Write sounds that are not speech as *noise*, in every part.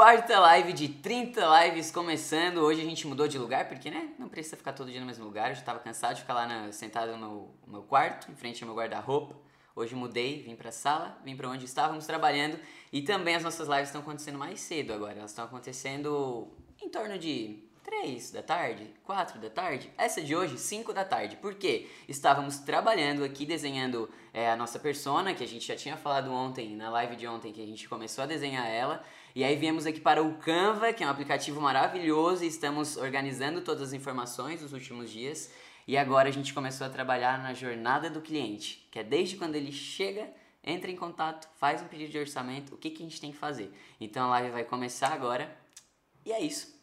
Quarta live de 30 lives começando. Hoje a gente mudou de lugar, porque né? Não precisa ficar todo dia no mesmo lugar. Eu já tava cansado de ficar lá na, sentado no meu, quarto, em frente ao meu guarda-roupa. Hoje mudei, vim pra sala, vim para onde estávamos trabalhando. E também as nossas lives estão acontecendo mais cedo agora. Elas estão acontecendo em torno de 3 da tarde, 4 da tarde. Essa de hoje, 5 da tarde. Por quê? Estávamos trabalhando aqui, desenhando é, a nossa persona, que a gente já tinha falado ontem, na live de ontem, que a gente começou a desenhar ela. E aí viemos aqui para o Canva, que é um aplicativo maravilhoso, e estamos organizando todas as informações dos últimos dias. E agora a gente começou a trabalhar na jornada do cliente, que é desde quando ele chega, entra em contato, faz um pedido de orçamento, o que, que a gente tem que fazer. Então a live vai começar agora. E é isso.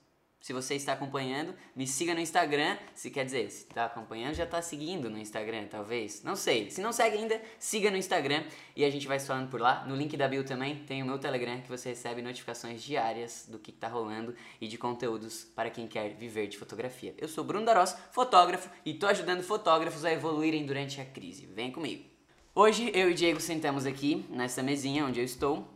Se você está acompanhando, me siga no Instagram. Se quer dizer, se está acompanhando, já está seguindo no Instagram, talvez. Não sei. Se não segue ainda, siga no Instagram e a gente vai se falando por lá. No link da bio também tem o meu Telegram que você recebe notificações diárias do que está rolando e de conteúdos para quem quer viver de fotografia. Eu sou Bruno Daros, fotógrafo, e estou ajudando fotógrafos a evoluírem durante a crise. Vem comigo. Hoje eu e Diego sentamos aqui nessa mesinha onde eu estou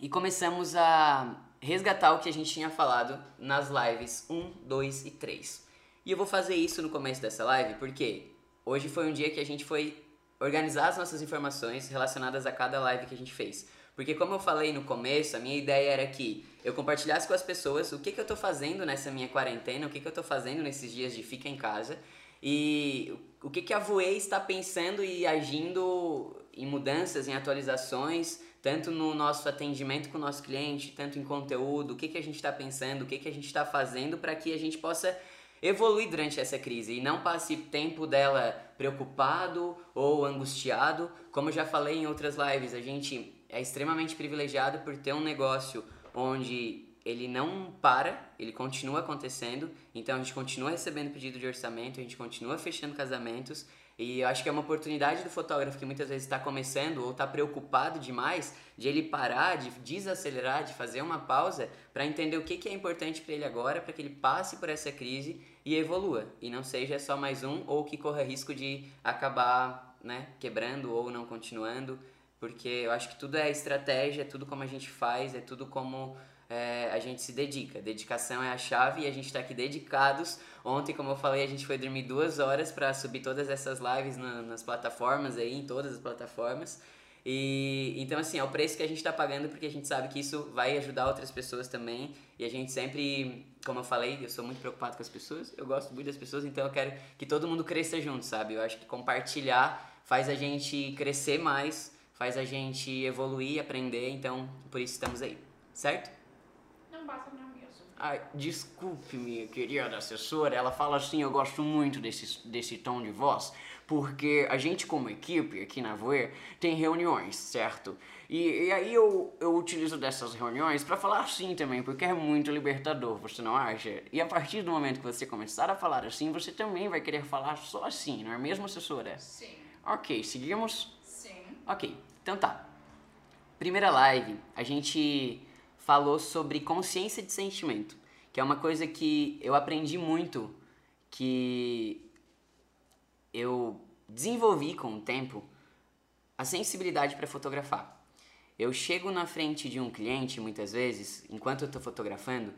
e começamos a resgatar o que a gente tinha falado nas lives 1, 2 e 3. E eu vou fazer isso no começo dessa live porque hoje foi um dia que a gente foi organizar as nossas informações relacionadas a cada live que a gente fez. Porque como eu falei no começo, a minha ideia era que eu compartilhasse com as pessoas o que, que eu estou fazendo nessa minha quarentena, o que, que eu estou fazendo nesses dias de fica em casa e o que, que a Voe está pensando e agindo em mudanças, em atualizações tanto no nosso atendimento com o nosso cliente, tanto em conteúdo, o que, que a gente está pensando, o que, que a gente está fazendo para que a gente possa evoluir durante essa crise e não passe tempo dela preocupado ou angustiado. Como eu já falei em outras lives, a gente é extremamente privilegiado por ter um negócio onde ele não para, ele continua acontecendo, então a gente continua recebendo pedido de orçamento, a gente continua fechando casamentos e eu acho que é uma oportunidade do fotógrafo que muitas vezes está começando ou está preocupado demais de ele parar, de desacelerar, de fazer uma pausa para entender o que, que é importante para ele agora, para que ele passe por essa crise e evolua. E não seja só mais um ou que corra risco de acabar né, quebrando ou não continuando. Porque eu acho que tudo é estratégia, é tudo como a gente faz, é tudo como é, a gente se dedica. Dedicação é a chave e a gente está aqui dedicados. Ontem, como eu falei, a gente foi dormir duas horas para subir todas essas lives na, nas plataformas aí, em todas as plataformas. E então assim, é o preço que a gente está pagando porque a gente sabe que isso vai ajudar outras pessoas também. E a gente sempre, como eu falei, eu sou muito preocupado com as pessoas, eu gosto muito das pessoas, então eu quero que todo mundo cresça junto, sabe? Eu acho que compartilhar faz a gente crescer mais, faz a gente evoluir, aprender, então por isso estamos aí, certo? Passa na mesa. Ai, desculpe, minha querida assessora, ela fala assim, eu gosto muito desse, desse tom de voz, porque a gente como equipe aqui na Voer tem reuniões, certo? E, e aí eu, eu utilizo dessas reuniões para falar assim também, porque é muito libertador, você não acha? E a partir do momento que você começar a falar assim, você também vai querer falar só assim, não é mesmo, assessora? Sim. Ok, seguimos? Sim. Ok, então tá. Primeira live, a gente falou sobre consciência de sentimento, que é uma coisa que eu aprendi muito, que eu desenvolvi com o tempo a sensibilidade para fotografar. Eu chego na frente de um cliente muitas vezes, enquanto eu estou fotografando,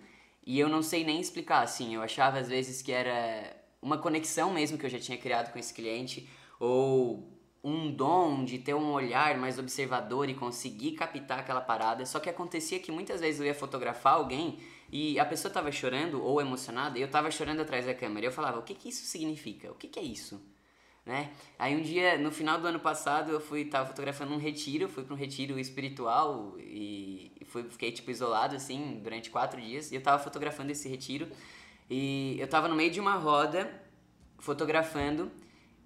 e eu não sei nem explicar assim. Eu achava às vezes que era uma conexão mesmo que eu já tinha criado com esse cliente, ou um dom de ter um olhar mais observador e conseguir captar aquela parada. Só que acontecia que muitas vezes eu ia fotografar alguém e a pessoa estava chorando ou emocionada e eu estava chorando atrás da câmera. Eu falava: "O que que isso significa? O que que é isso?" Né? Aí um dia, no final do ano passado, eu fui tava fotografando um retiro, fui para um retiro espiritual e fui, fiquei tipo isolado assim durante quatro dias. E eu estava fotografando esse retiro e eu estava no meio de uma roda fotografando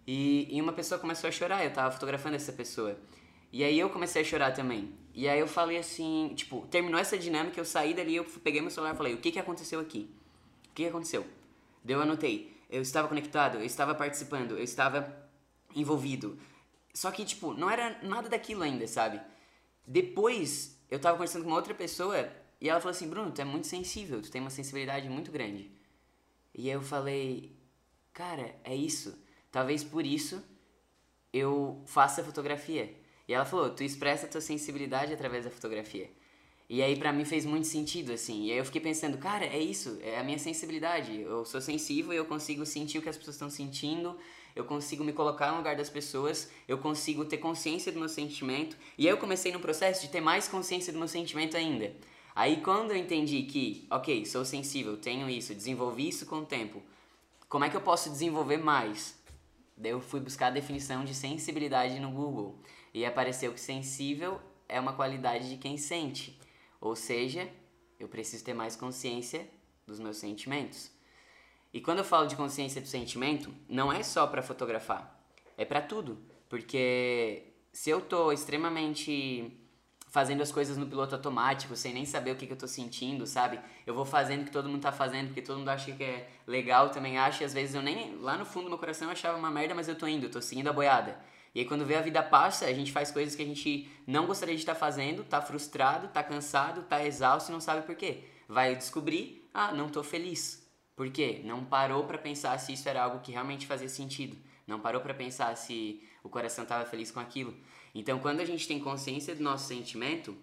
e, e uma pessoa começou a chorar, eu tava fotografando essa pessoa. E aí eu comecei a chorar também. E aí eu falei assim, tipo, terminou essa dinâmica, eu saí dali, eu peguei meu celular e falei, o que que aconteceu aqui? O que que aconteceu? Eu anotei, eu estava conectado, eu estava participando, eu estava envolvido. Só que, tipo, não era nada daquilo ainda, sabe? Depois, eu tava conversando com uma outra pessoa e ela falou assim, Bruno, tu é muito sensível, tu tem uma sensibilidade muito grande. E aí eu falei, cara, é isso. Talvez por isso eu faça fotografia. E ela falou: tu expressa tua sensibilidade através da fotografia. E aí pra mim fez muito sentido, assim. E aí eu fiquei pensando, cara, é isso, é a minha sensibilidade. Eu sou sensível e eu consigo sentir o que as pessoas estão sentindo, eu consigo me colocar no lugar das pessoas, eu consigo ter consciência do meu sentimento. E aí eu comecei no processo de ter mais consciência do meu sentimento ainda. Aí quando eu entendi que, ok, sou sensível, tenho isso, desenvolvi isso com o tempo, como é que eu posso desenvolver mais? Daí eu fui buscar a definição de sensibilidade no Google e apareceu que sensível é uma qualidade de quem sente. Ou seja, eu preciso ter mais consciência dos meus sentimentos. E quando eu falo de consciência do sentimento, não é só para fotografar, é para tudo, porque se eu tô extremamente fazendo as coisas no piloto automático, sem nem saber o que, que eu tô sentindo, sabe? Eu vou fazendo o que todo mundo tá fazendo, porque todo mundo acha que é legal, também acha, e às vezes eu nem, lá no fundo do meu coração eu achava uma merda, mas eu tô indo, eu tô seguindo a boiada. E aí quando vê a vida passa, a gente faz coisas que a gente não gostaria de estar fazendo, tá frustrado, tá cansado, tá exausto e não sabe por quê. Vai descobrir, ah, não tô feliz. Por quê? Não parou para pensar se isso era algo que realmente fazia sentido. Não parou para pensar se o coração estava feliz com aquilo. Então, quando a gente tem consciência do nosso sentimento,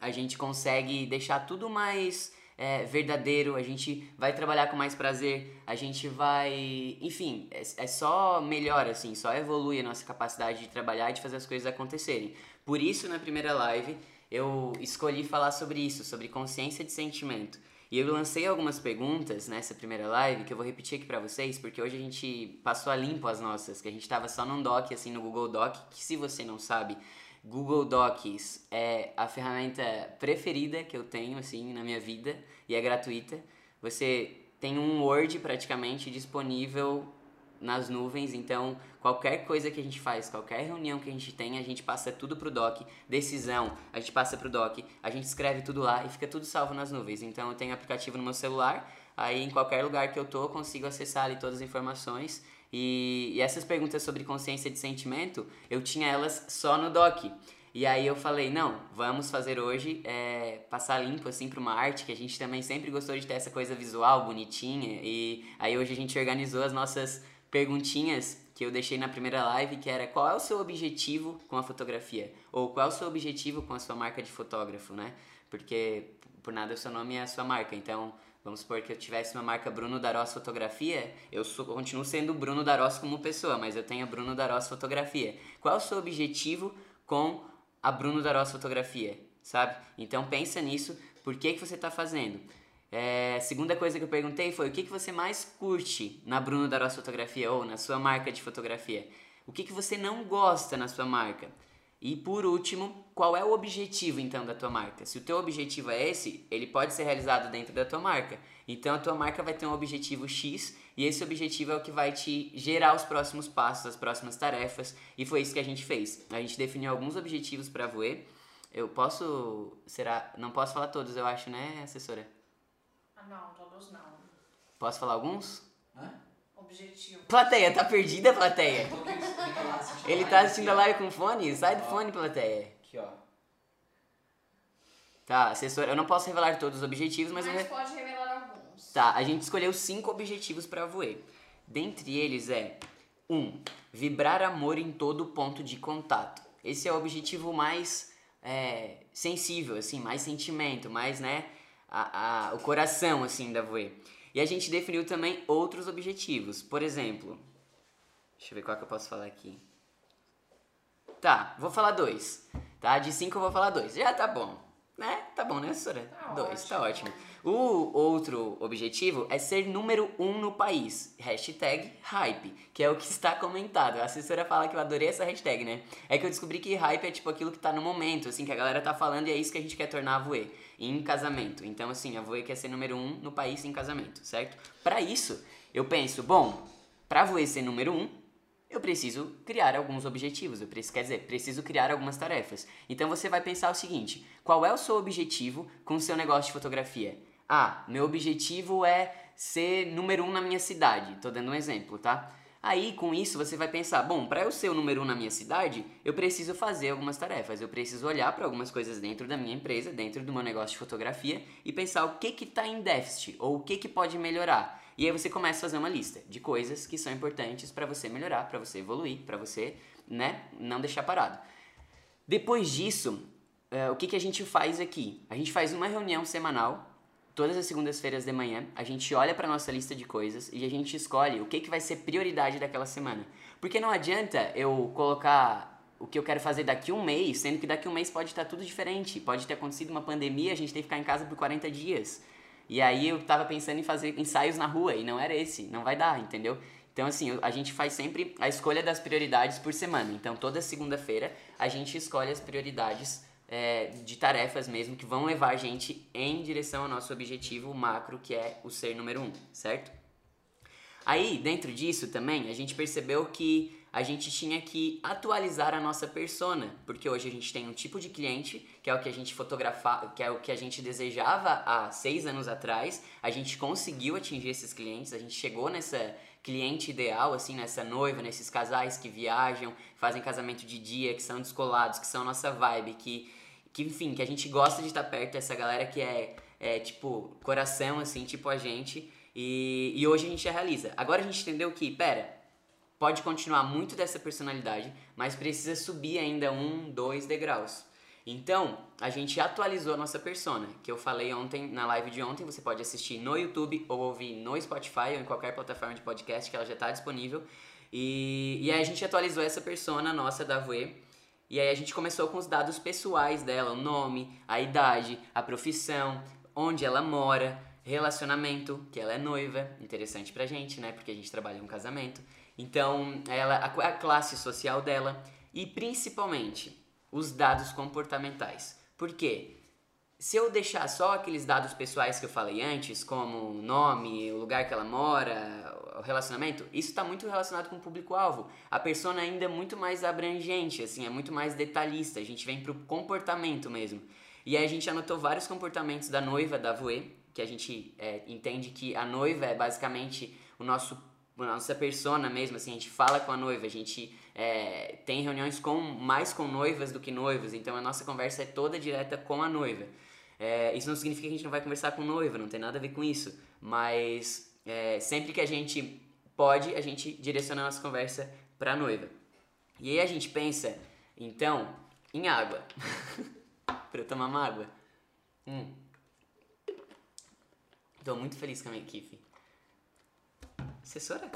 a gente consegue deixar tudo mais é, verdadeiro, a gente vai trabalhar com mais prazer, a gente vai. Enfim, é, é, só melhor, assim, só evolui a nossa capacidade de trabalhar e de fazer as coisas acontecerem. Por isso, na primeira live, eu escolhi falar sobre isso, sobre consciência de sentimento. E eu lancei algumas perguntas nessa primeira live que eu vou repetir aqui para vocês, porque hoje a gente passou a limpo as nossas, que a gente tava só num doc, assim, no Google Doc, que se você não sabe, Google Docs é a ferramenta preferida que eu tenho, assim, na minha vida, e é gratuita. Você tem um Word praticamente disponível nas nuvens, então qualquer coisa que a gente faz, qualquer reunião que a gente tem, a gente passa tudo pro doc, decisão, a gente passa pro doc, a gente escreve tudo lá e fica tudo salvo nas nuvens. Então eu tenho aplicativo no meu celular, aí em qualquer lugar que eu tô, eu consigo acessar ali todas as informações. E, e essas perguntas sobre consciência de sentimento, eu tinha elas só no doc. E aí eu falei, não, vamos fazer hoje, é, passar limpo assim para uma arte, que a gente também sempre gostou de ter essa coisa visual, bonitinha. E aí hoje a gente organizou as nossas perguntinhas que eu deixei na primeira live, que era qual é o seu objetivo com a fotografia? Ou qual é o seu objetivo com a sua marca de fotógrafo, né? Porque por nada o seu nome é a sua marca, então vamos supor que eu tivesse uma marca Bruno Darós Fotografia, eu sou, continuo sendo Bruno Darós como pessoa, mas eu tenho Bruno Darós Fotografia. Qual é o seu objetivo com a Bruno Darós Fotografia, sabe? Então pensa nisso, por que, que você está fazendo? É, segunda coisa que eu perguntei foi o que, que você mais curte na Bruno Darós Fotografia ou na sua marca de fotografia? O que, que você não gosta na sua marca? E por último, qual é o objetivo então da tua marca? Se o teu objetivo é esse, ele pode ser realizado dentro da tua marca. Então a tua marca vai ter um objetivo X e esse objetivo é o que vai te gerar os próximos passos, as próximas tarefas. E foi isso que a gente fez. A gente definiu alguns objetivos para a Voe. Eu posso, será, não posso falar todos, eu acho, né, assessora? Não, todos não. Posso falar alguns? Hã? Objetivo. Plateia, tá perdida, plateia? Assistindo Ele a tá assistindo a live com fone? Sai do fone, plateia. Aqui, ó. Tá, assessora, eu não posso revelar todos os objetivos, mas. Mas re- pode revelar alguns. Tá, a gente escolheu cinco objetivos para a Voe. Dentre eles é 1. Um, vibrar amor em todo ponto de contato. Esse é o objetivo mais é, sensível, assim, mais sentimento, mais, né, a, a- o coração, assim, da Voe. E a gente definiu também outros objetivos. Por exemplo, deixa eu ver qual que eu posso falar aqui. Tá, vou falar dois. Tá, de cinco eu vou falar dois. Já tá bom. Né? Tá bom, né, assessora? Tá dois, tá ótimo. ótimo. O outro objetivo é ser número um no país. Hashtag hype, que é o que está comentado. A assessora fala que eu adorei essa hashtag, né? É que eu descobri que hype é tipo aquilo que tá no momento, assim, que a galera tá falando e é isso que a gente quer tornar a Voe em casamento. Então, assim, a Voe quer ser número um no país em casamento, certo? Pra isso, eu penso, bom, pra Voe ser número um, eu preciso criar alguns objetivos, eu preciso, quer dizer, preciso criar algumas tarefas. Então você vai pensar o seguinte: qual é o seu objetivo com o seu negócio de fotografia? Ah, meu objetivo é ser número um na minha cidade. Tô dando um exemplo, tá? Aí, com isso, você vai pensar: bom, para eu ser o número um na minha cidade, eu preciso fazer algumas tarefas. Eu preciso olhar para algumas coisas dentro da minha empresa, dentro do meu negócio de fotografia e pensar o que que tá em déficit ou o que que pode melhorar. E aí você começa a fazer uma lista de coisas que são importantes para você melhorar, para você evoluir, para você, né, não deixar parado. Depois disso, é, o que, que a gente faz aqui? A gente faz uma reunião semanal, todas as segundas-feiras de manhã, a gente olha para nossa lista de coisas e a gente escolhe o que, que vai ser prioridade daquela semana. Porque não adianta eu colocar o que eu quero fazer daqui um mês, sendo que daqui um mês pode estar tudo diferente. Pode ter acontecido uma pandemia, a gente tem que ficar em casa por 40 dias. E aí eu tava pensando em fazer ensaios na rua e não era esse, não vai dar, entendeu? Então, assim, a gente faz sempre a escolha das prioridades por semana. Então, toda segunda-feira a gente escolhe as prioridades é, de tarefas mesmo que vão levar a gente em direção ao nosso objetivo macro, que é o ser número um, certo? Aí, dentro disso também, a gente percebeu que a gente tinha que atualizar a nossa persona, porque hoje a gente tem um tipo de cliente, que é o que a gente fotografava, que é o que a gente desejava há seis anos atrás, a gente conseguiu atingir esses clientes, a gente chegou nessa cliente ideal, assim, nessa noiva, nesses casais que viajam, fazem casamento de dia, que são descolados, que são nossa vibe, que, que enfim, que a gente gosta de estar perto dessa galera que é, é tipo, coração, assim, tipo a gente, e, e hoje a gente já realiza. Agora a gente entendeu que, pera, pode continuar muito dessa personalidade, mas precisa subir ainda um, dois degraus. Então, a gente atualizou a nossa persona, que eu falei ontem na live de ontem, você pode assistir no YouTube ou ouvir no Spotify ou em qualquer plataforma de podcast que ela já está disponível. E, e aí a gente atualizou essa persona nossa da Voe. E aí a gente começou com os dados pessoais dela, o nome, a idade, a profissão, onde ela mora, relacionamento, que ela é noiva, interessante pra gente, né? Porque a gente trabalha em um casamento. Então, ela, a, a classe social dela e principalmente os dados comportamentais. Por quê? Se eu deixar só aqueles dados pessoais que eu falei antes, como o nome, o lugar que ela mora, o relacionamento, isso está muito relacionado com o público-alvo. A persona ainda é muito mais abrangente, assim, é muito mais detalhista. A gente vem pro comportamento mesmo. E aí a gente anotou vários comportamentos da noiva da Voe, que a gente é, entende que a noiva é basicamente o nosso a nossa persona mesmo, assim, a gente fala com a noiva, a gente é, tem reuniões com mais com noivas do que noivos, então a nossa conversa é toda direta com a noiva. É, isso não significa que a gente não vai conversar com noiva, não tem nada a ver com isso, mas é, sempre que a gente pode, a gente direciona a nossa conversa para a noiva. E aí a gente pensa, então, em água. *laughs* para eu tomar uma água. Hum. Tô muito feliz com a minha equipe. Assessora?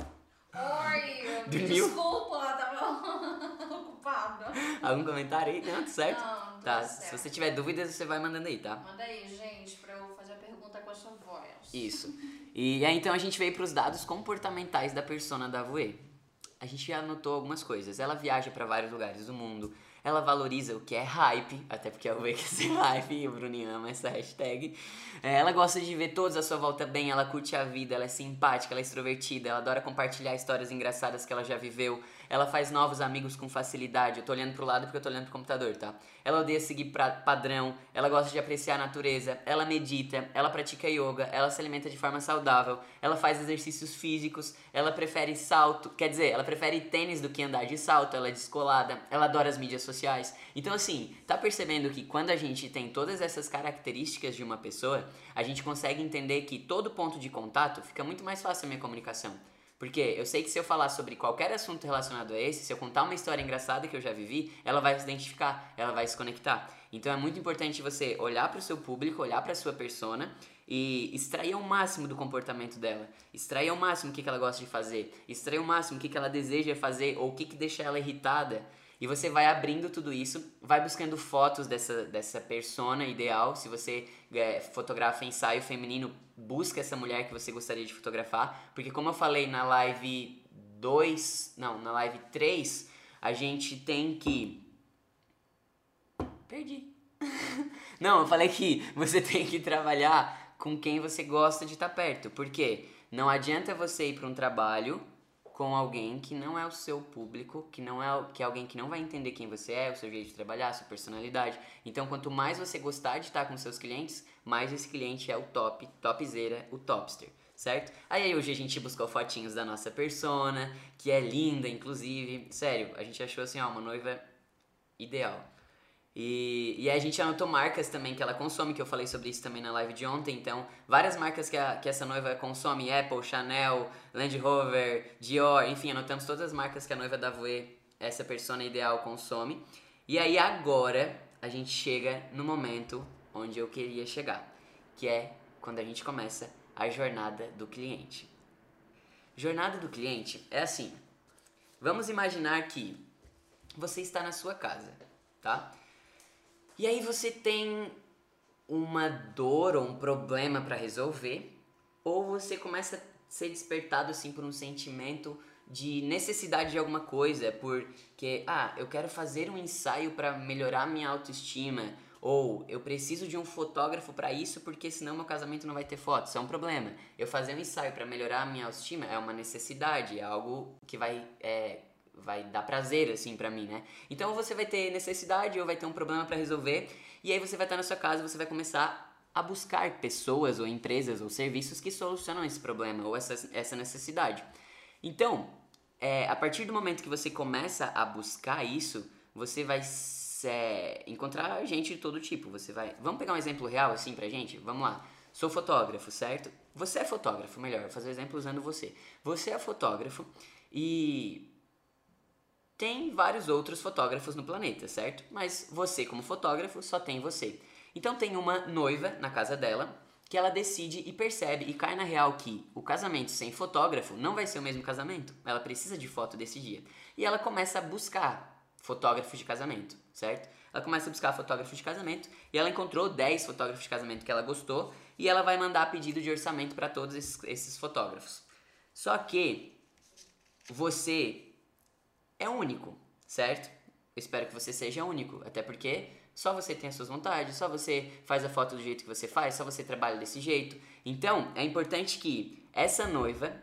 Oi, *laughs* desculpa, tava *laughs* ocupada. Algum comentário aí? Não, tudo certo? Não, tá, certo. se você tiver dúvidas, você vai mandando aí, tá? Manda aí, gente, pra eu fazer a pergunta com a sua voz. Isso. E aí então a gente veio para os dados comportamentais da persona da Voe. A gente já anotou algumas coisas. Ela viaja para vários lugares do mundo. Ela valoriza o que é hype, até porque a Voe quer ser hype e o Bruninho ama essa hashtag. É, Ela gosta de ver todos à sua volta bem, ela curte a vida, ela é simpática, ela é extrovertida, ela adora compartilhar histórias engraçadas que ela já viveu. Ela faz novos amigos com facilidade. Eu tô olhando pro lado porque eu tô olhando pro computador, tá? Ela odeia seguir pra padrão, ela gosta de apreciar a natureza, ela medita, ela pratica yoga, ela se alimenta de forma saudável, ela faz exercícios físicos, ela prefere salto, quer dizer, ela prefere tênis do que andar de salto, ela é descolada, ela adora as mídias sociais. Então, assim, tá percebendo que quando a gente tem todas essas características de uma pessoa, a gente consegue entender que todo ponto de contato fica muito mais fácil a minha comunicação. Porque eu sei que se eu falar sobre qualquer assunto relacionado a esse, se eu contar uma história engraçada que eu já vivi, ela vai se identificar, ela vai se conectar. Então é muito importante você olhar para o seu público, olhar para a sua persona e extrair o máximo do comportamento dela, extrair o máximo o que, ela gosta de fazer, extrair o máximo o que, que ela deseja fazer ou o que, que deixa ela irritada. E você vai abrindo tudo isso, vai buscando fotos dessa, dessa persona ideal. Se você é, fotografa ensaio feminino, busca essa mulher que você gostaria de fotografar. Porque como eu falei na live 2, não, na live 3, a gente tem que... Perdi. *laughs* não, eu falei que você *laughs* tem que trabalhar com quem você gosta de estar perto. Porque não adianta você ir para um trabalho com alguém que não é o seu público, que não é que é alguém que não vai entender quem você é, o seu jeito de trabalhar, a sua personalidade. Então, quanto mais você gostar de estar com seus clientes, mais esse cliente é o top, topzera, o topster, certo? Aí hoje a gente buscou fotinhos da nossa persona, que é linda, inclusive. Sério, a gente achou assim, ó, uma noiva ideal. E, e a gente anotou marcas também que ela consome, que eu falei sobre isso também na live de ontem. Então, várias marcas que, a, que essa noiva consome, Apple, Chanel, Land Rover, Dior, enfim, anotamos todas as marcas que a noiva da Voe, essa persona ideal, consome. E aí agora a gente chega no momento onde eu queria chegar, que é quando a gente começa a jornada do cliente. Jornada do cliente é assim. Vamos imaginar que você está na sua casa, tá? E aí você tem uma dor ou um problema para resolver, ou você começa a ser despertado assim por um sentimento de necessidade de alguma coisa, porque ah, eu quero fazer um ensaio para melhorar minha autoestima, ou eu preciso de um fotógrafo para isso porque senão meu casamento não vai ter fotos. Isso é um problema. Eu fazer um ensaio para melhorar a minha autoestima é uma necessidade, é algo que vai é, vai dar prazer assim para mim, né? Então você vai ter necessidade ou vai ter um problema para resolver e aí você vai estar na sua casa, você vai começar a buscar pessoas ou empresas ou serviços que solucionam esse problema ou essa, essa necessidade. Então, é, a partir do momento que você começa a buscar isso, você vai é, encontrar gente de todo tipo. Você vai. Vamos pegar um exemplo real assim pra gente? Vamos lá. Sou fotógrafo, certo? Você é fotógrafo, melhor, vou fazer um exemplo usando você. Você é fotógrafo e tem vários outros fotógrafos no planeta, certo? Mas você, como fotógrafo, só tem você. Então tem uma noiva na casa dela que ela decide e percebe e cai na real que o casamento sem fotógrafo não vai ser o mesmo casamento. Ela precisa de foto desse dia. E ela começa a buscar fotógrafos de casamento, certo? Ela começa a buscar fotógrafos de casamento e ela encontrou 10 fotógrafos de casamento que ela gostou e ela vai mandar pedido de orçamento para todos esses, esses fotógrafos. Só que você é único, certo? Eu espero que você seja único, até porque só você tem as suas vontades, só você faz a foto do jeito que você faz, só você trabalha desse jeito. Então, é importante que essa noiva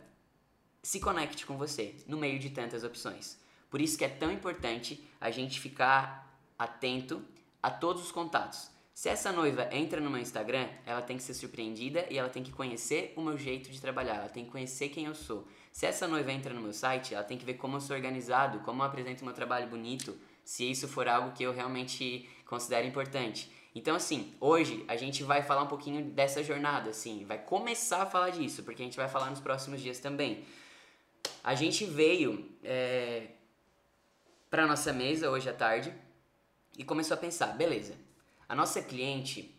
se conecte com você no meio de tantas opções. Por isso que é tão importante a gente ficar atento a todos os contatos. Se essa noiva entra no meu Instagram, ela tem que ser surpreendida e ela tem que conhecer o meu jeito de trabalhar, ela tem que conhecer quem eu sou. Se essa noiva entra no meu site, ela tem que ver como eu sou organizado, como eu apresento meu trabalho bonito, se isso for algo que eu realmente considero importante. Então, assim, hoje a gente vai falar um pouquinho dessa jornada, assim, vai começar a falar disso, porque a gente vai falar nos próximos dias também. A gente veio é, para nossa mesa hoje à tarde e começou a pensar, beleza, a nossa cliente,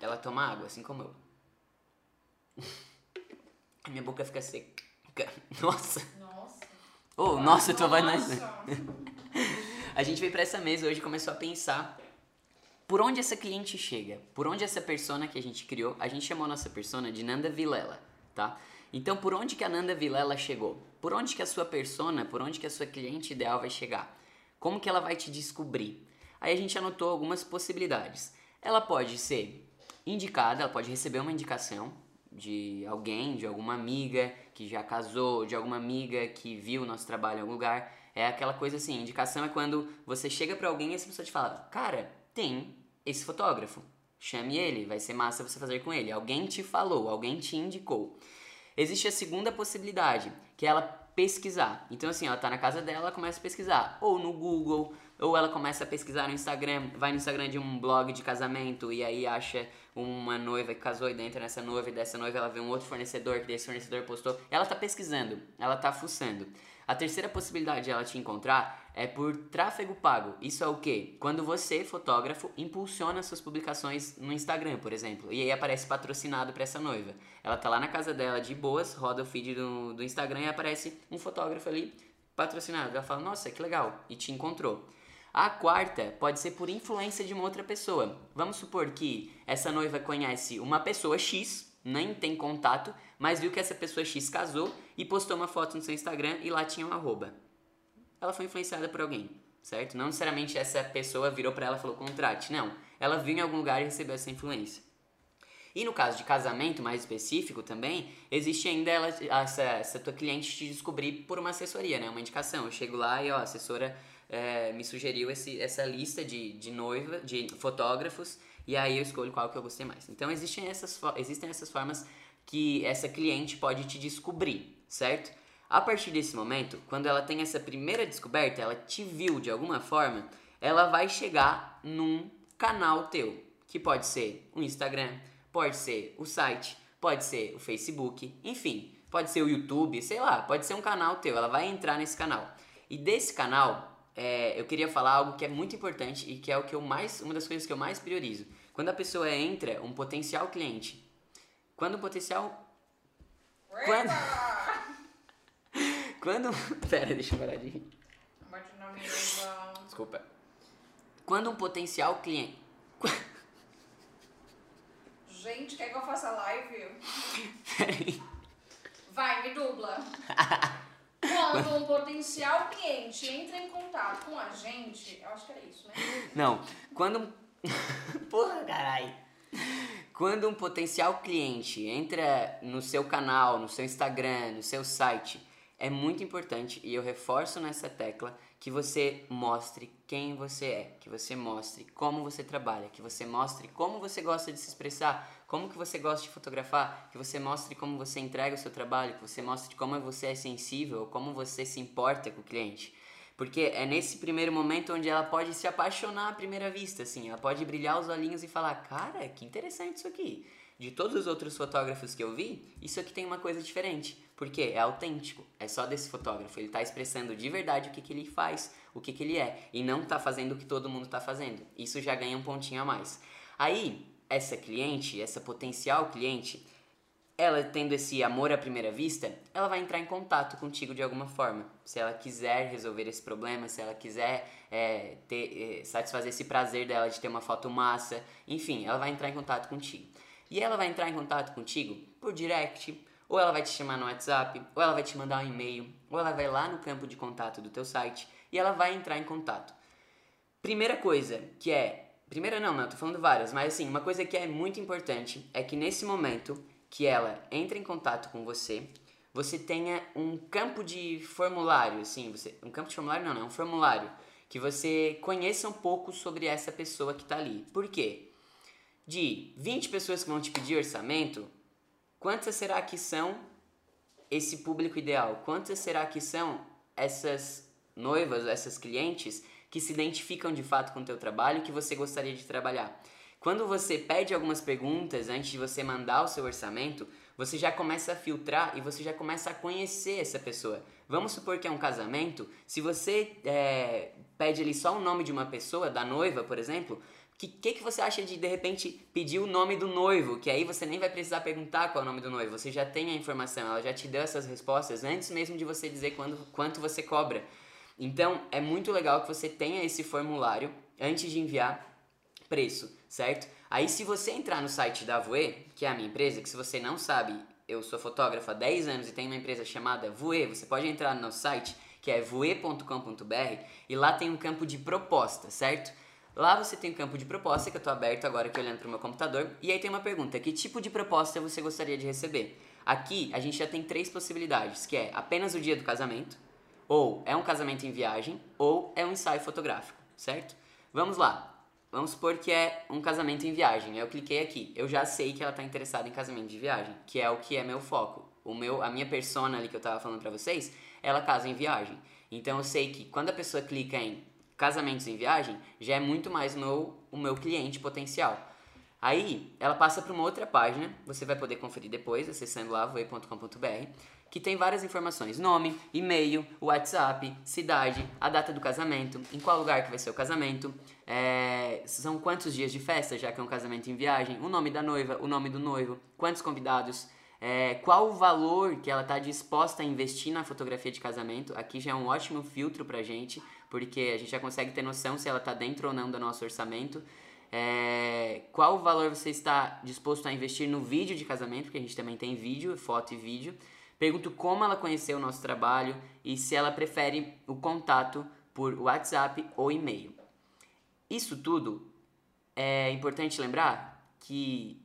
ela toma água, assim como eu. *laughs* A minha boca fica seca. Nossa. Nossa. Oh, nossa, tua voz Nossa. *laughs* A gente veio pra essa mesa hoje e começou a pensar por onde essa cliente chega, por onde essa persona que a gente criou, a gente chamou a nossa persona de Nanda Vilela, tá? Então, por onde que a Nanda Vilela chegou? Por onde que a sua persona, por onde que a sua cliente ideal vai chegar? Como que ela vai te descobrir? Aí a gente anotou algumas possibilidades. Ela pode ser indicada, ela pode receber uma indicação de alguém, de alguma amiga que já casou, de alguma amiga que viu o nosso trabalho em algum lugar. É aquela coisa assim, indicação é quando você chega pra alguém e essa pessoa te fala: "Cara, tem esse fotógrafo. Chame ele, vai ser massa você fazer com ele". Alguém te falou, alguém te indicou. Existe a segunda possibilidade, que é ela pesquisar. Então assim, ela tá na casa dela, ela começa a pesquisar, ou no Google, ou ela começa a pesquisar no Instagram, vai no Instagram de um blog de casamento e aí acha uma noiva que casou e entra nessa noiva e dessa noiva ela vê um outro fornecedor que desse fornecedor postou. Ela tá pesquisando, ela tá fuçando. A terceira possibilidade de ela te encontrar é por tráfego pago. Isso é o quê? Quando você, fotógrafo, impulsiona suas publicações no Instagram, por exemplo, e aí aparece patrocinado para essa noiva. Ela tá lá na casa dela de boas, roda o feed do, do Instagram e aparece um fotógrafo ali patrocinado. Ela fala, nossa, que legal, e te encontrou. A quarta pode ser por influência de uma outra pessoa. Vamos supor que essa noiva conhece uma pessoa X, nem tem contato, mas viu que essa pessoa X casou e postou uma foto no seu Instagram e lá tinha um arroba. Ela foi influenciada por alguém, certo? Não necessariamente essa pessoa virou para ela e falou contrate, não. Ela viu em algum lugar e recebeu essa influência. E no caso de casamento mais específico também, existe ainda ela, essa, essa tua cliente te descobrir por uma assessoria, né? Uma indicação. Eu chego lá e ó, a assessora é, me sugeriu esse, essa lista de, de noiva, de fotógrafos, e aí eu escolho qual que eu gostei mais. Então existem essas, existem essas formas que essa cliente pode te descobrir, certo? A partir desse momento, quando ela tem essa primeira descoberta, ela te viu de alguma forma, ela vai chegar num canal teu, que pode ser o Instagram, pode ser o site, pode ser o Facebook, enfim, pode ser o YouTube, sei lá, pode ser um canal teu, ela vai entrar nesse canal. E desse canal, é, eu queria falar algo que é muito importante e que é o que eu mais, uma das coisas que eu mais priorizo. Quando a pessoa entra, um potencial cliente, quando o potencial Quando- *laughs* Quando. *laughs* Pera, deixa eu parar de rir. Desculpa. Quando um potencial cliente. Gente, quer que eu faça live? *laughs* Peraí. Vai, me dubla. Quando um potencial cliente entra em contato com a gente, eu acho que era isso, né? Não. Quando um. *laughs* Porra, caralho. Quando um potencial cliente entra no seu canal, no seu Instagram, no seu site, é muito importante e eu reforço nessa tecla que você mostre quem você é, que você mostre como você trabalha, que você mostre como você gosta de se expressar, como que você gosta de fotografar, que você mostre como você entrega o seu trabalho, que você mostre como você é sensível, como você se importa com o cliente. Porque é nesse primeiro momento onde ela pode se apaixonar à primeira vista, assim. Ela pode brilhar os olhinhos e falar, cara, que interessante isso aqui. De todos os outros fotógrafos que eu vi, isso aqui tem uma coisa diferente. Porque é autêntico, é só desse fotógrafo. Ele está expressando de verdade o que, que ele faz, o que, que ele é. E não está fazendo o que todo mundo está fazendo. Isso já ganha um pontinho a mais. Aí, essa cliente, essa potencial cliente, ela tendo esse amor à primeira vista, ela vai entrar em contato contigo de alguma forma. Se ela quiser resolver esse problema, se ela quiser é, ter, é, satisfazer esse prazer dela de ter uma foto massa, enfim, ela vai entrar em contato contigo. E ela vai entrar em contato contigo por direct, ou ela vai te chamar no WhatsApp, ou ela vai te mandar um e-mail, ou ela vai lá no campo de contato do teu site e ela vai entrar em contato. Primeira coisa que é. Primeira não, não, tô falando várias, mas assim, uma coisa que é muito importante é que nesse momento que ela entra em contato com você, você tenha um campo de formulário, assim, você, um campo de formulário não, não, é um formulário que você conheça um pouco sobre essa pessoa que está ali. Por quê? De 20 pessoas que vão te pedir orçamento, quantas será que são esse público ideal? Quantas será que são essas noivas, essas clientes que se identificam de fato com o teu trabalho e que você gostaria de trabalhar? Quando você pede algumas perguntas antes de você mandar o seu orçamento, você já começa a filtrar e você já começa a conhecer essa pessoa. Vamos supor que é um casamento, se você é, pede ali só o nome de uma pessoa, da noiva, por exemplo, o que, que, que você acha de de repente pedir o nome do noivo? Que aí você nem vai precisar perguntar qual é o nome do noivo, você já tem a informação, ela já te deu essas respostas antes mesmo de você dizer quando, quanto você cobra. Então é muito legal que você tenha esse formulário antes de enviar preço, certo? Aí se você entrar no site da Voe, que é a minha empresa, que se você não sabe, eu sou fotógrafo há 10 anos e tenho uma empresa chamada Voe, você pode entrar no nosso site, que é voe.com.br, e lá tem um campo de proposta, certo? Lá você tem um campo de proposta, que eu estou aberto agora aqui olhando para o meu computador, e aí tem uma pergunta, que tipo de proposta você gostaria de receber? Aqui a gente já tem três possibilidades, que é apenas o dia do casamento, ou é um casamento em viagem, ou é um ensaio fotográfico, certo? Vamos lá. Vamos supor que é um casamento em viagem. Eu cliquei aqui. Eu já sei que ela está interessada em casamento de viagem, que é o que é meu foco. O meu, a minha persona ali que eu estava falando para vocês, ela casa em viagem. Então eu sei que quando a pessoa clica em casamentos em viagem, já é muito mais o meu, o meu cliente potencial. Aí ela passa para uma outra página, você vai poder conferir depois, acessando lá voe.com.br, que tem várias informações: nome, e-mail, WhatsApp, cidade, a data do casamento, em qual lugar que vai ser o casamento, é, são quantos dias de festa, já que é um casamento em viagem, o nome da noiva, o nome do noivo, quantos convidados, é, qual o valor que ela está disposta a investir na fotografia de casamento. Aqui já é um ótimo filtro pra gente, porque a gente já consegue ter noção se ela está dentro ou não do nosso orçamento. É, qual o valor você está disposto a investir no vídeo de casamento, porque a gente também tem vídeo, foto e vídeo. Pergunto como ela conheceu o nosso trabalho e se ela prefere o contato por WhatsApp ou e-mail. Isso tudo é importante lembrar que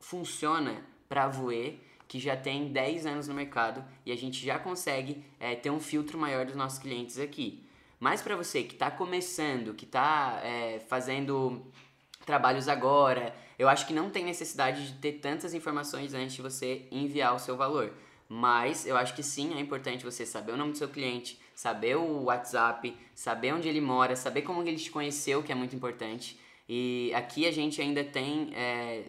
funciona para a Voe, que já tem 10 anos no mercado e a gente já consegue é, ter um filtro maior dos nossos clientes aqui. Mas para você que está começando, que está é, fazendo trabalhos agora, eu acho que não tem necessidade de ter tantas informações antes de você enviar o seu valor. Mas eu acho que sim, é importante você saber o nome do seu cliente, saber o WhatsApp, saber onde ele mora, saber como ele te conheceu, que é muito importante. E aqui a gente ainda tem é,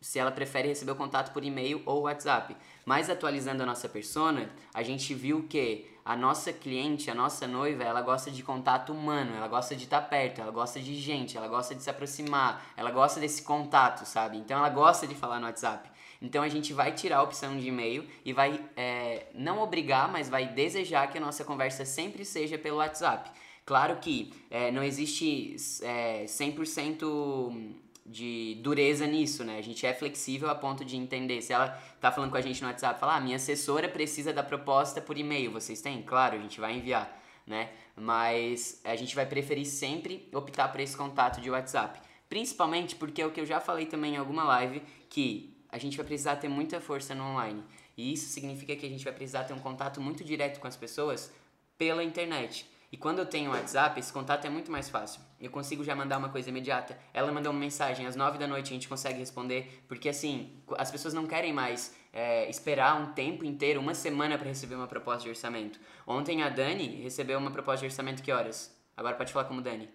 se ela prefere receber o contato por e-mail ou WhatsApp. Mas atualizando a nossa persona, a gente viu que a nossa cliente, a nossa noiva, ela gosta de contato humano, ela gosta de estar perto, ela gosta de gente, ela gosta de se aproximar, ela gosta desse contato, sabe? Então ela gosta de falar no WhatsApp. Então a gente vai tirar a opção de e-mail e vai é, não obrigar, mas vai desejar que a nossa conversa sempre seja pelo WhatsApp. Claro que é, não existe é, 100% de dureza nisso, né? A gente é flexível a ponto de entender. Se ela tá falando com a gente no WhatsApp, falar, ah, minha assessora precisa da proposta por e-mail, vocês têm? Claro, a gente vai enviar, né? Mas a gente vai preferir sempre optar por esse contato de WhatsApp. Principalmente porque é o que eu já falei também em alguma live, que a gente vai precisar ter muita força no online. E isso significa que a gente vai precisar ter um contato muito direto com as pessoas pela internet. E quando eu tenho WhatsApp, esse contato é muito mais fácil. Eu consigo já mandar uma coisa imediata. Ela mandou uma mensagem às 9 da noite, a gente consegue responder, porque assim, as pessoas não querem mais é, esperar um tempo inteiro, uma semana para receber uma proposta de orçamento. Ontem a Dani recebeu uma proposta de orçamento que horas? Agora pode falar como Dani.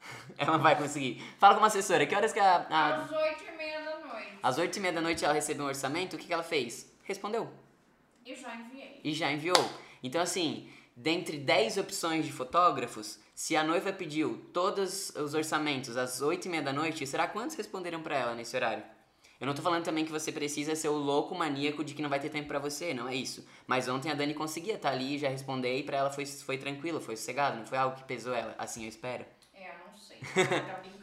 *laughs* ela vai conseguir. Fala como assessora, que horas que a. a... Às 8 e meia da noite. Às 8 e meia da noite ela recebeu um orçamento, o que, que ela fez? Respondeu. E já enviei. E já enviou. Então assim, dentre 10 opções de fotógrafos, se a noiva pediu todos os orçamentos às 8 e meia da noite, será quantos responderam para ela nesse horário? Eu não tô falando também que você precisa ser o louco maníaco de que não vai ter tempo para você, não é isso. Mas ontem a Dani conseguia estar tá ali, já responder e pra ela foi, foi tranquilo, foi sossegado, não foi algo que pesou ela, assim eu espero. É, não sei. Tá brincando.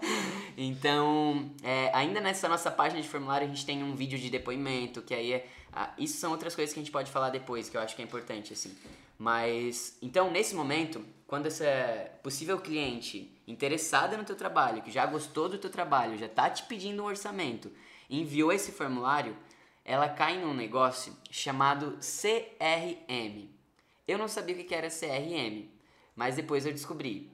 *laughs* então, é, ainda nessa nossa página de formulário a gente tem um vídeo de depoimento, que aí é. Ah, isso são outras coisas que a gente pode falar depois, que eu acho que é importante, assim. Mas, então, nesse momento, quando essa possível cliente interessada no teu trabalho, que já gostou do teu trabalho, já tá te pedindo um orçamento, enviou esse formulário, ela cai num negócio chamado CRM. Eu não sabia o que era CRM, mas depois eu descobri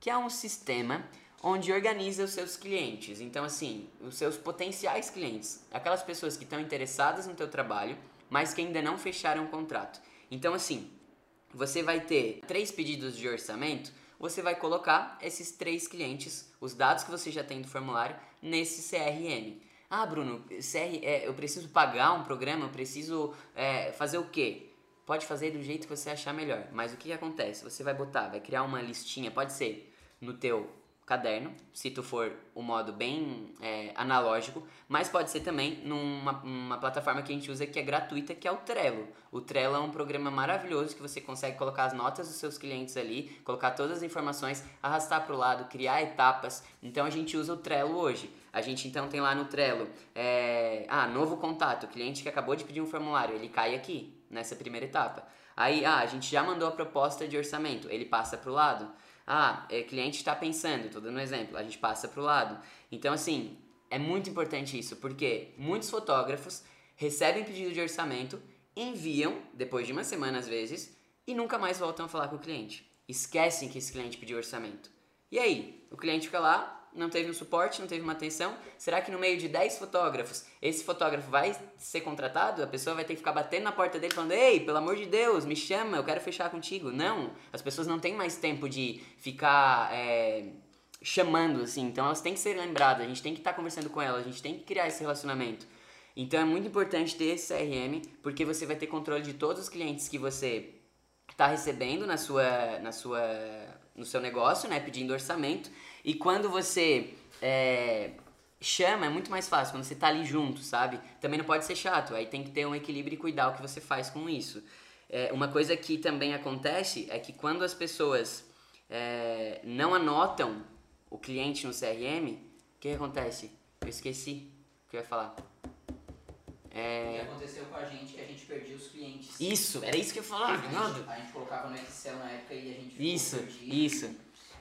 que é um sistema onde organiza os seus clientes. Então, assim, os seus potenciais clientes, aquelas pessoas que estão interessadas no teu trabalho, mas que ainda não fecharam o contrato. Então, assim, você vai ter três pedidos de orçamento, você vai colocar esses três clientes, os dados que você já tem do formulário, nesse CRM. Ah, Bruno, CR, é, eu preciso pagar um programa, eu preciso é, fazer o quê? Pode fazer do jeito que você achar melhor. Mas o que, que acontece? Você vai botar, vai criar uma listinha, pode ser no teu caderno, se tu for o modo bem é, analógico, mas pode ser também numa plataforma que a gente usa que é gratuita, que é o Trello. O Trello é um programa maravilhoso que você consegue colocar as notas dos seus clientes ali, colocar todas as informações, arrastar para o lado, criar etapas. Então a gente usa o Trello hoje. A gente então tem lá no Trello, é, ah, novo contato, cliente que acabou de pedir um formulário, ele cai aqui, nessa primeira etapa. Aí, ah, a gente já mandou a proposta de orçamento, ele passa para o lado. Ah, é, cliente está pensando, estou dando um exemplo, a gente passa para o lado. Então, assim, é muito importante isso, porque muitos fotógrafos recebem pedido de orçamento, enviam, depois de uma semana às vezes, e nunca mais voltam a falar com o cliente. Esquecem que esse cliente pediu orçamento. E aí, o cliente fica lá, não teve um suporte, não teve uma atenção. Será que no meio de 10 fotógrafos, esse fotógrafo vai ser contratado? A pessoa vai ter que ficar batendo na porta dele falando: Ei, pelo amor de Deus, me chama, eu quero fechar contigo. Não, as pessoas não têm mais tempo de ficar é, chamando assim. Então elas têm que ser lembradas, a gente tem que estar tá conversando com elas, a gente tem que criar esse relacionamento. Então é muito importante ter esse CRM, porque você vai ter controle de todos os clientes que você está recebendo na sua, na sua, no seu negócio, né, pedindo orçamento e quando você é, chama, é muito mais fácil, quando você tá ali junto, sabe? Também não pode ser chato, aí tem que ter um equilíbrio e cuidar o que você faz com isso. É, uma coisa que também acontece é que quando as pessoas é, não anotam o cliente no CRM, o que acontece? Eu esqueci o que eu ia falar. É... O que aconteceu com a gente, que a gente perdia os clientes. Isso, era isso que eu ia falar, a gente, a gente colocava no Excel na época e a gente Isso, isso.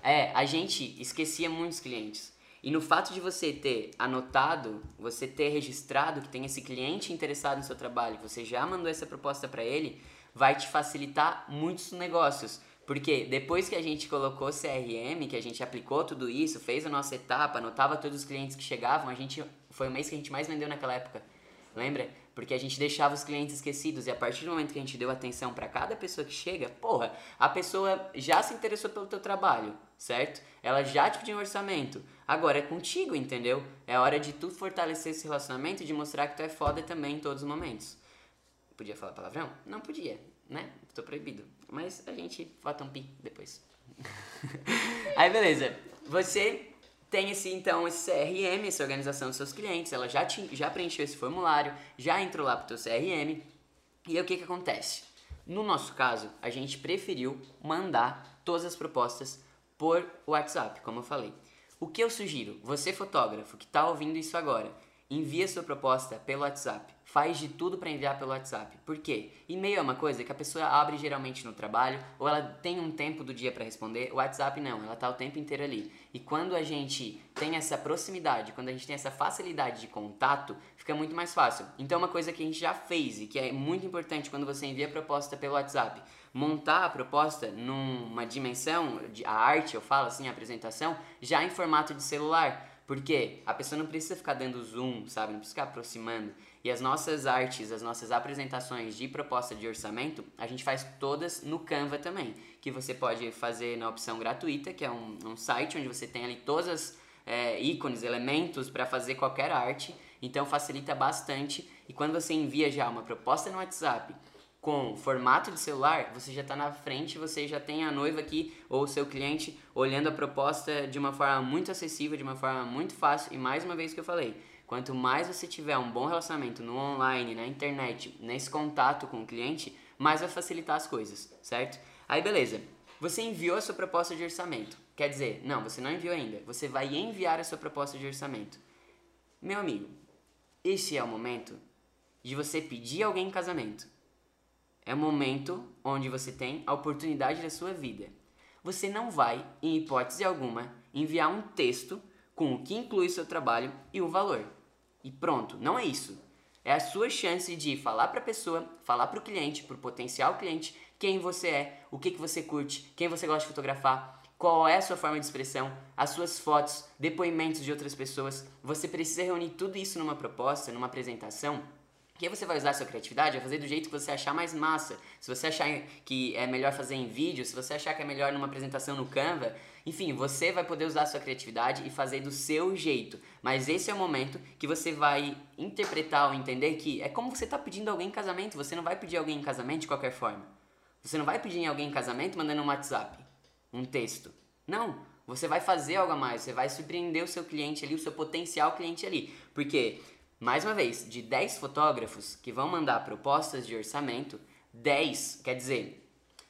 É, a gente esquecia muitos clientes. E no fato de você ter anotado, você ter registrado que tem esse cliente interessado no seu trabalho, você já mandou essa proposta para ele, vai te facilitar muitos negócios. Porque depois que a gente colocou CRM, que a gente aplicou tudo isso, fez a nossa etapa, anotava todos os clientes que chegavam, a gente foi o mês que a gente mais vendeu naquela época. Lembra? Porque a gente deixava os clientes esquecidos e a partir do momento que a gente deu atenção para cada pessoa que chega, porra, a pessoa já se interessou pelo teu trabalho, certo? Ela já te pediu um orçamento. Agora é contigo, entendeu? É hora de tu fortalecer esse relacionamento e de mostrar que tu é foda também em todos os momentos. Podia falar palavrão? Não podia, né? Tô proibido. Mas a gente bota um pi depois. *laughs* Aí beleza. Você tem esse então esse CRM, essa organização dos seus clientes, ela já, te, já preencheu esse formulário, já entrou lá pro teu CRM. E aí o que que acontece? No nosso caso, a gente preferiu mandar todas as propostas por WhatsApp, como eu falei. O que eu sugiro? Você fotógrafo que está ouvindo isso agora, envia sua proposta pelo WhatsApp faz de tudo para enviar pelo WhatsApp. Por quê? E-mail é uma coisa que a pessoa abre geralmente no trabalho ou ela tem um tempo do dia para responder. O WhatsApp não, ela tá o tempo inteiro ali. E quando a gente tem essa proximidade, quando a gente tem essa facilidade de contato, fica muito mais fácil. Então, uma coisa que a gente já fez e que é muito importante quando você envia proposta pelo WhatsApp, montar a proposta numa dimensão, de, a arte, eu falo assim, a apresentação, já em formato de celular. Porque a pessoa não precisa ficar dando zoom, sabe? Não precisa ficar aproximando. E as nossas artes, as nossas apresentações de proposta de orçamento, a gente faz todas no Canva também, que você pode fazer na opção gratuita, que é um, um site onde você tem ali todas as é, ícones, elementos para fazer qualquer arte, então facilita bastante. E quando você envia já uma proposta no WhatsApp com formato de celular, você já está na frente, você já tem a noiva aqui ou o seu cliente olhando a proposta de uma forma muito acessível, de uma forma muito fácil. E mais uma vez que eu falei, Quanto mais você tiver um bom relacionamento no online, na internet, nesse contato com o cliente, mais vai facilitar as coisas, certo? Aí beleza, você enviou a sua proposta de orçamento. Quer dizer, não, você não enviou ainda. Você vai enviar a sua proposta de orçamento. Meu amigo, esse é o momento de você pedir alguém em casamento. É o momento onde você tem a oportunidade da sua vida. Você não vai, em hipótese alguma, enviar um texto com o que inclui seu trabalho e o valor. E pronto, não é isso. É a sua chance de falar para a pessoa, falar para o cliente, para o potencial cliente, quem você é, o que, que você curte, quem você gosta de fotografar, qual é a sua forma de expressão, as suas fotos, depoimentos de outras pessoas. Você precisa reunir tudo isso numa proposta, numa apresentação que você vai usar a sua criatividade, vai fazer do jeito que você achar mais massa. Se você achar que é melhor fazer em vídeo, se você achar que é melhor numa apresentação no Canva, enfim, você vai poder usar a sua criatividade e fazer do seu jeito. Mas esse é o momento que você vai interpretar ou entender que é como você está pedindo alguém em casamento. Você não vai pedir alguém em casamento de qualquer forma. Você não vai pedir alguém em casamento mandando um WhatsApp, um texto. Não, você vai fazer algo a mais, você vai surpreender o seu cliente ali, o seu potencial cliente ali. Porque mais uma vez, de 10 fotógrafos que vão mandar propostas de orçamento, 10, quer dizer,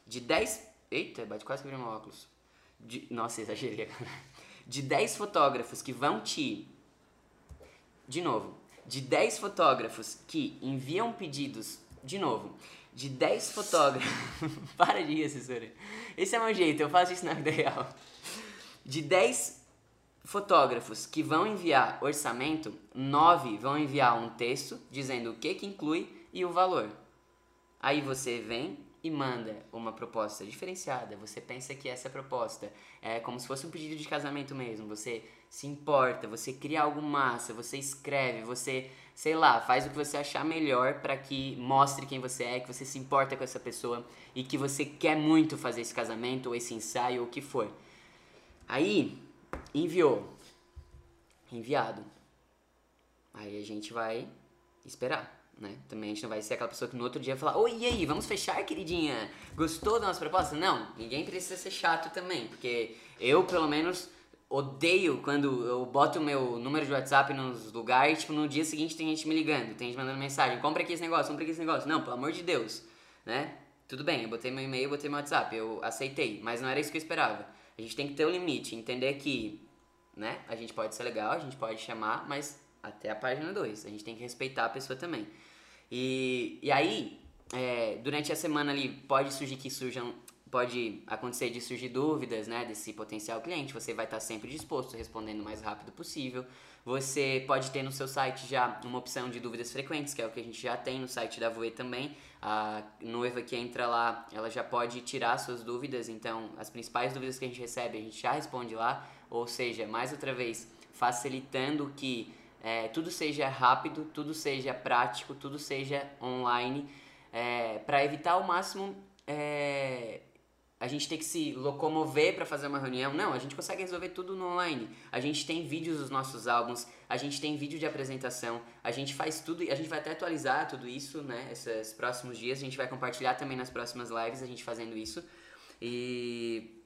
de 10. Eita, bate quase que meu óculos. De, nossa, exagerei agora. De 10 fotógrafos que vão te. De novo. De 10 fotógrafos que enviam pedidos. De novo. De 10 fotógrafos. *laughs* Para de rir, assessora. Esse é o meu jeito, eu faço isso na vida real. De 10 fotógrafos que vão enviar orçamento, nove vão enviar um texto dizendo o que, que inclui e o valor. Aí você vem e manda uma proposta diferenciada. Você pensa que essa proposta é como se fosse um pedido de casamento mesmo. Você se importa, você cria algo massa, você escreve, você, sei lá, faz o que você achar melhor para que mostre quem você é, que você se importa com essa pessoa e que você quer muito fazer esse casamento ou esse ensaio ou o que for. Aí enviou. Enviado. Aí a gente vai esperar, né? Também a gente não vai ser aquela pessoa que no outro dia vai falar: Oi, e aí, vamos fechar, queridinha? Gostou da nossa proposta? Não, ninguém precisa ser chato também, porque eu, pelo menos, odeio quando eu boto o meu número de WhatsApp nos lugares, tipo, no dia seguinte tem gente me ligando, tem gente mandando mensagem: compra aqui esse negócio, compra aqui esse negócio. Não, pelo amor de Deus, né? Tudo bem, eu botei meu e-mail, botei meu WhatsApp, eu aceitei, mas não era isso que eu esperava. A gente tem que ter um limite, entender que, né, a gente pode ser legal, a gente pode chamar, mas até a página 2. A gente tem que respeitar a pessoa também. E, e aí, é, durante a semana ali, pode surgir que surjam, pode acontecer de surgir dúvidas, né, desse potencial cliente. Você vai estar sempre disposto, respondendo o mais rápido possível. Você pode ter no seu site já uma opção de dúvidas frequentes, que é o que a gente já tem no site da Voe também. A noiva que entra lá, ela já pode tirar suas dúvidas, então as principais dúvidas que a gente recebe, a gente já responde lá, ou seja, mais outra vez, facilitando que é, tudo seja rápido, tudo seja prático, tudo seja online, é, para evitar ao máximo é, a gente ter que se locomover para fazer uma reunião. Não, a gente consegue resolver tudo no online. A gente tem vídeos dos nossos álbuns, a gente tem vídeo de apresentação, a gente faz tudo a gente vai até atualizar tudo isso, né? Esses próximos dias, a gente vai compartilhar também nas próximas lives a gente fazendo isso. E,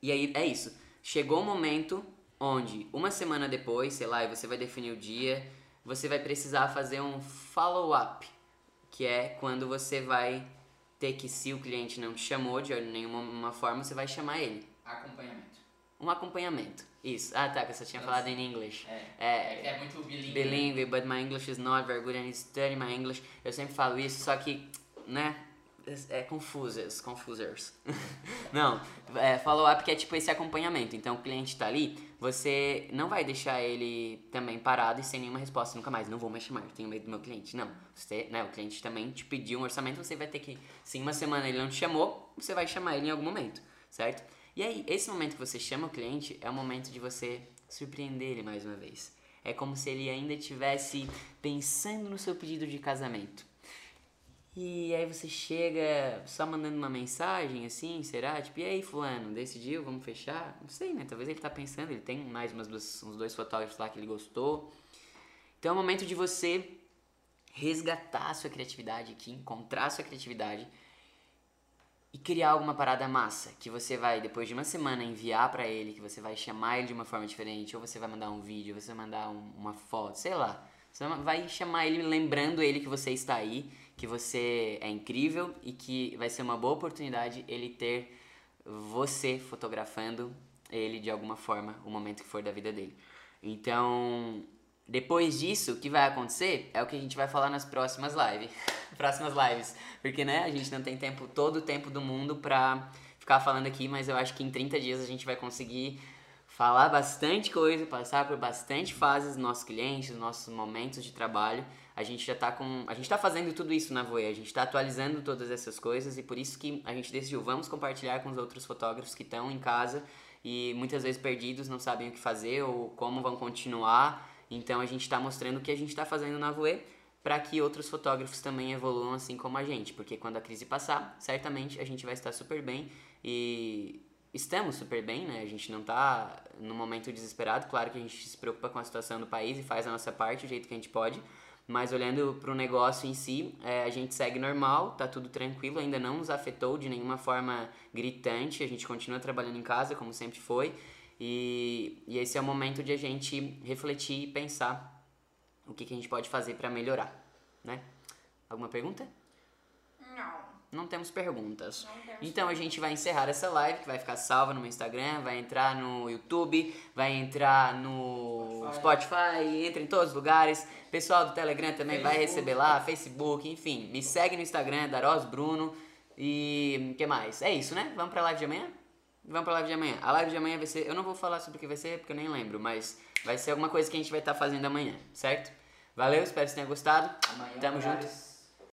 e aí é isso. Chegou o momento onde uma semana depois, sei lá, e você vai definir o dia, você vai precisar fazer um follow-up, que é quando você vai ter que, se o cliente não te chamou de nenhuma forma, você vai chamar ele. Acompanhamento. Um acompanhamento. Isso. Ah, tá, que você tinha falado em inglês. É, é, é muito bilíngue. Bilíngue, but my English is not very good and study my English. Eu sempre falo isso, só que, né, é confusas, confusers. *laughs* não, é, follow-up que é tipo esse acompanhamento. Então o cliente tá ali, você não vai deixar ele também parado e sem nenhuma resposta nunca mais. Não vou mais chamar, tenho medo do meu cliente. Não, você, né, o cliente também te pediu um orçamento, você vai ter que, se em uma semana ele não te chamou, você vai chamar ele em algum momento, certo? E aí, esse momento que você chama o cliente é o momento de você surpreender ele mais uma vez. É como se ele ainda estivesse pensando no seu pedido de casamento. E aí você chega só mandando uma mensagem assim, será? Tipo, e aí, fulano, decidiu, vamos fechar? Não sei, né? Talvez ele tá pensando, ele tem mais umas duas, uns dois fotógrafos lá que ele gostou. Então é o momento de você resgatar a sua criatividade aqui, encontrar a sua criatividade e criar alguma parada massa que você vai depois de uma semana enviar para ele, que você vai chamar ele de uma forma diferente, ou você vai mandar um vídeo, ou você vai mandar um, uma foto, sei lá. Você vai chamar ele lembrando ele que você está aí que você é incrível e que vai ser uma boa oportunidade ele ter você fotografando ele de alguma forma, o momento que for da vida dele. Então, depois disso, o que vai acontecer é o que a gente vai falar nas próximas lives. *laughs* próximas lives. Porque, né, a gente não tem tempo, todo o tempo do mundo pra ficar falando aqui, mas eu acho que em 30 dias a gente vai conseguir falar bastante coisa, passar por bastante fases dos nossos clientes, dos nossos momentos de trabalho a gente já tá com. A gente tá fazendo tudo isso na Voe, a gente tá atualizando todas essas coisas e por isso que a gente decidiu, vamos compartilhar com os outros fotógrafos que estão em casa e muitas vezes perdidos, não sabem o que fazer ou como vão continuar. Então a gente está mostrando o que a gente está fazendo na Voe para que outros fotógrafos também evoluam assim como a gente, porque quando a crise passar, certamente a gente vai estar super bem e estamos super bem, né? A gente não está no momento desesperado, claro que a gente se preocupa com a situação do país e faz a nossa parte do jeito que a gente pode, mas olhando para o negócio em si, é, a gente segue normal, tá tudo tranquilo, ainda não nos afetou de nenhuma forma gritante, a gente continua trabalhando em casa como sempre foi. E, e esse é o momento de a gente refletir e pensar o que, que a gente pode fazer para melhorar, né? Alguma pergunta? Não temos perguntas. Não temos então a gente vai encerrar essa live, que vai ficar salva no meu Instagram, vai entrar no YouTube, vai entrar no Spotify, Spotify entra em todos os lugares. Pessoal do Telegram também Facebook. vai receber lá, Facebook, enfim. Me segue no Instagram, Daros Bruno. E o que mais? É isso, né? Vamos pra live de amanhã? Vamos pra live de amanhã. A live de amanhã vai ser. Eu não vou falar sobre o que vai ser, porque eu nem lembro, mas vai ser alguma coisa que a gente vai estar tá fazendo amanhã, certo? Valeu, espero que vocês tenham gostado. Amanhã Tamo junto.